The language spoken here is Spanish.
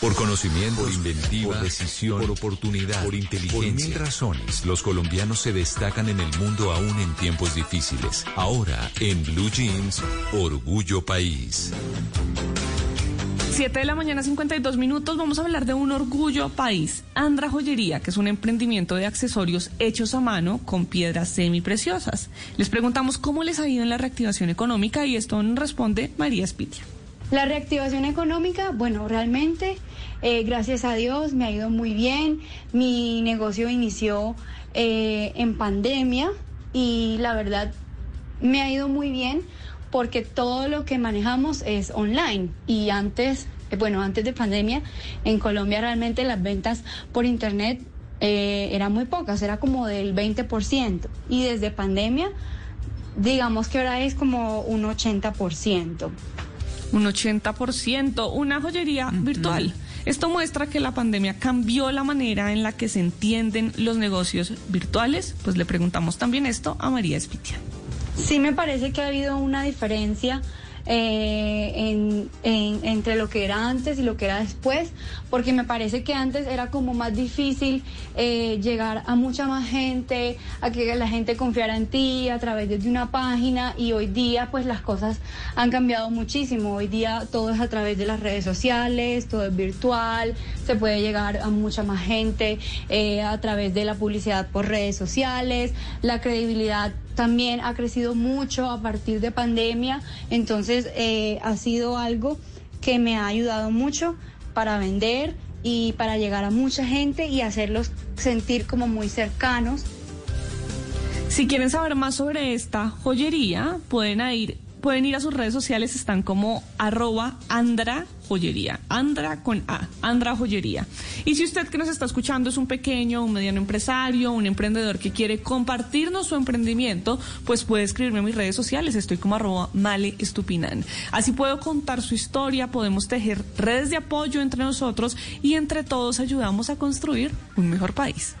Por conocimiento, por inventiva, por decisión, por oportunidad, por inteligencia. Por mil razones, los colombianos se destacan en el mundo aún en tiempos difíciles. Ahora, en Blue Jeans, Orgullo País. 7 de la mañana, 52 minutos. Vamos a hablar de un orgullo país. Andra Joyería, que es un emprendimiento de accesorios hechos a mano con piedras semipreciosas. Les preguntamos cómo les ha ido en la reactivación económica y esto nos responde María Espitia. La reactivación económica, bueno, realmente, eh, gracias a Dios, me ha ido muy bien. Mi negocio inició eh, en pandemia y la verdad me ha ido muy bien porque todo lo que manejamos es online. Y antes, eh, bueno, antes de pandemia, en Colombia realmente las ventas por internet eran muy pocas, era como del 20% y desde pandemia, digamos que ahora es como un 80% un 80%, una joyería virtual. Esto muestra que la pandemia cambió la manera en la que se entienden los negocios virtuales. Pues le preguntamos también esto a María Espitia. Sí, me parece que ha habido una diferencia eh, entre lo que era antes y lo que era después, porque me parece que antes era como más difícil eh, llegar a mucha más gente, a que la gente confiara en ti a través de una página y hoy día pues las cosas han cambiado muchísimo. Hoy día todo es a través de las redes sociales, todo es virtual, se puede llegar a mucha más gente eh, a través de la publicidad por redes sociales, la credibilidad también ha crecido mucho a partir de pandemia, entonces eh, ha sido algo que me ha ayudado mucho para vender y para llegar a mucha gente y hacerlos sentir como muy cercanos. Si quieren saber más sobre esta joyería, pueden ir, pueden ir a sus redes sociales, están como arroba Andra Joyería. Andra con A, Andra Joyería. Y si usted que nos está escuchando es un pequeño, un mediano empresario, un emprendedor que quiere compartirnos su emprendimiento, pues puede escribirme en mis redes sociales. Estoy como arroba Male Estupinan. Así puedo contar su historia, podemos tejer redes de apoyo entre nosotros y entre todos ayudamos a construir un mejor país.